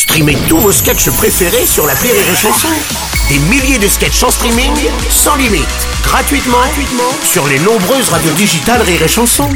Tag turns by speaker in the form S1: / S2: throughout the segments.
S1: Streamez tous vos sketchs préférés sur la Rire et Chanson. Des milliers de sketchs en streaming, sans limite, gratuitement, gratuitement sur les nombreuses radios digitales Rire et Chanson.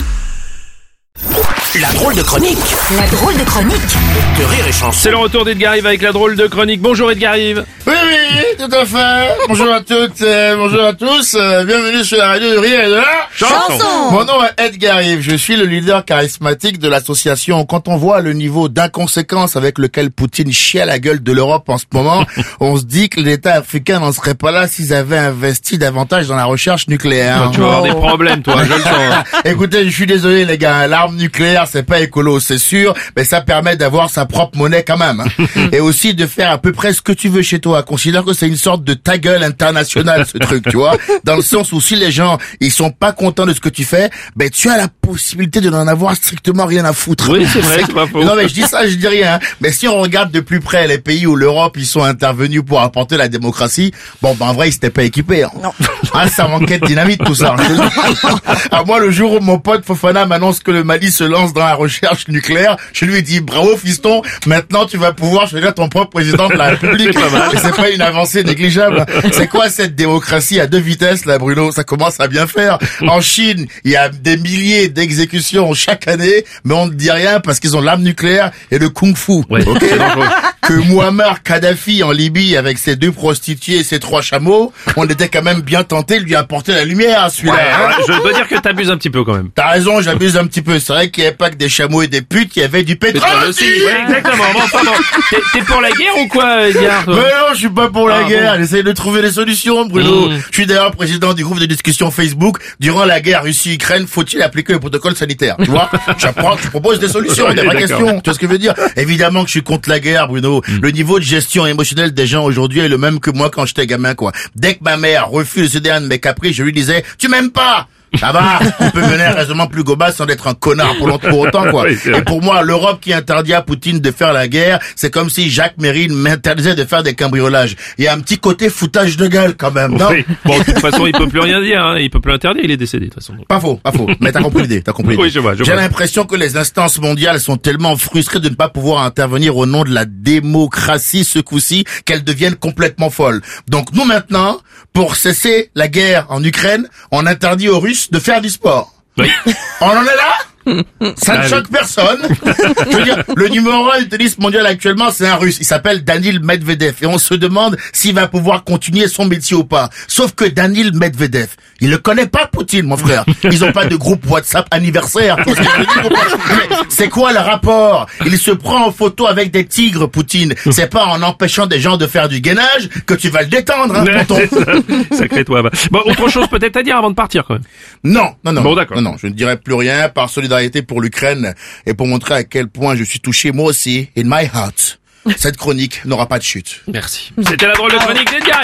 S1: La drôle de chronique
S2: La drôle de chronique
S1: de Rire et Chanson.
S3: C'est le retour d'Edgar Yves avec la drôle de chronique. Bonjour Edgar Yves.
S4: Oui, oui, tout à fait. Bonjour à toutes, euh, bonjour à tous. euh, bienvenue sur la radio de Rire et de la
S2: Chanson.
S4: Mon nom est Edgar Yves. Je suis le leader charismatique de l'association. Quand on voit le niveau d'inconséquence avec lequel Poutine chie à la gueule de l'Europe en ce moment, on se dit que l'État africain n'en serait pas là s'ils avaient investi davantage dans la recherche nucléaire.
S3: Tu vas avoir des problèmes toi, je le sens.
S4: Écoutez, je suis désolé les gars, l'arme nucléaire c'est pas écolo, c'est sûr, mais ça permet d'avoir sa propre monnaie quand même. hein. Et aussi de faire à peu près ce que tu veux chez toi. Considère que c'est une sorte de ta gueule internationale ce truc, tu vois. Dans le sens où si les gens ils sont pas contents de ce que tu fais, ben tu as la possibilité de n'en avoir strictement rien à foutre.
S3: Oui, c'est vrai, c'est pas faux.
S4: Non mais je dis ça, je dis rien. hein. Mais si on regarde de plus près les pays où l'Europe ils sont intervenus pour apporter la démocratie, bon ben en vrai ils s'étaient pas équipés. Hein. Ah, ça manquait de dynamite tout ça. à moi le jour où mon pote Fofana m'annonce que le Mali se lance dans la recherche nucléaire, je lui dis bravo fiston, maintenant tu vas pouvoir choisir ton propre président de la République. C'est pas une avancée négligeable. C'est quoi cette démocratie à deux vitesses là Bruno? Ça commence à bien faire. En Chine, il y a des milliers d'exécutions chaque année, mais on ne dit rien parce qu'ils ont l'arme nucléaire et le kung-fu.
S3: Ouais,
S4: Ok?
S3: c'est dangereux.
S4: que Muammar Kadhafi en Libye avec ses deux prostituées et ses trois chameaux, on était quand même bien tenté de lui apporter la lumière à celui-là.
S3: Ouais, je dois dire que t'abuses un petit peu quand même.
S4: T'as raison, j'abuse un petit peu. C'est vrai qu'il n'y avait pas que des chameaux et des putes, il y avait du pétrole aussi.
S3: Ouais, exactement. Bon, enfin, bon. T'es- pour la guerre ou quoi, Edgar toi?
S4: Mais non, je suis pas pour la
S3: Ah,
S4: guerre. J'essaie de trouver des solutions, Bruno.
S3: Mm.
S4: Je suis d'ailleurs président du groupe de discussion Facebook. Durant la guerre Russie-Ukraine, faut-il appliquer le protocole sanitaire? Tu vois J'apprends, je propose des solutions, des vraies questions. Tu vois ce que je veux dire? Évidemment que je suis contre la guerre, Bruno.
S3: Mm.
S4: Le niveau de gestion émotionnelle des gens aujourd'hui est le même que moi quand j'étais gamin, quoi. Dès que ma mère refuse de céder de mes caprices, je lui disais, tu m'aimes pas ça va, on peut mener un raisonnement plus global sans être un connard pour, pour autant, quoi.
S3: Oui.
S4: Et pour moi, l'Europe qui interdit à Poutine de faire la guerre, c'est comme si Jacques Mérine m'interdisait de faire des cambriolages. Il y a un petit côté foutage de gueule quand même, non
S3: Oui. Bon, de toute façon, il peut plus rien dire. Hein. Il peut plus l'interdire. Il est décédé de toute façon.
S4: Pas faux, pas faux. Mais t'as compris l'idée, t'as compris l'idée.
S3: Oui, je vois, je
S4: J'ai l'impression que les instances mondiales sont tellement frustrées de ne pas pouvoir intervenir au nom de la démocratie ce coup-ci qu'elles deviennent complètement folles. Donc nous maintenant, pour cesser la guerre en Ukraine, on interdit aux Russes de faire du sport.
S3: Oui.
S4: On en est là? Ça ne
S3: Allez.
S4: choque personne. Je veux dire, le numéro un du tennis mondial actuellement, c'est un russe. Il s'appelle Danil Medvedev. Et on se demande s'il va pouvoir continuer son métier ou pas. Sauf que Danil Medvedev, il ne connaît pas Poutine, mon frère. Ils ont pas de groupe WhatsApp anniversaire. C'est quoi le rapport? Il se prend en photo avec des tigres, Poutine. C'est pas en empêchant des gens de faire du gainage que tu vas le détendre, hein, tonton.
S3: Sacré toi. va. Bon, autre chose peut-être à dire avant de partir quand même.
S4: Non, non, non.
S3: Bon, d'accord.
S4: Non, non, je ne dirai plus rien par solidarité pour l'Ukraine et pour montrer à quel point je suis touché moi aussi, in my heart. Cette chronique n'aura pas de chute.
S3: Merci. C'était la drôle de chronique d'Edgar.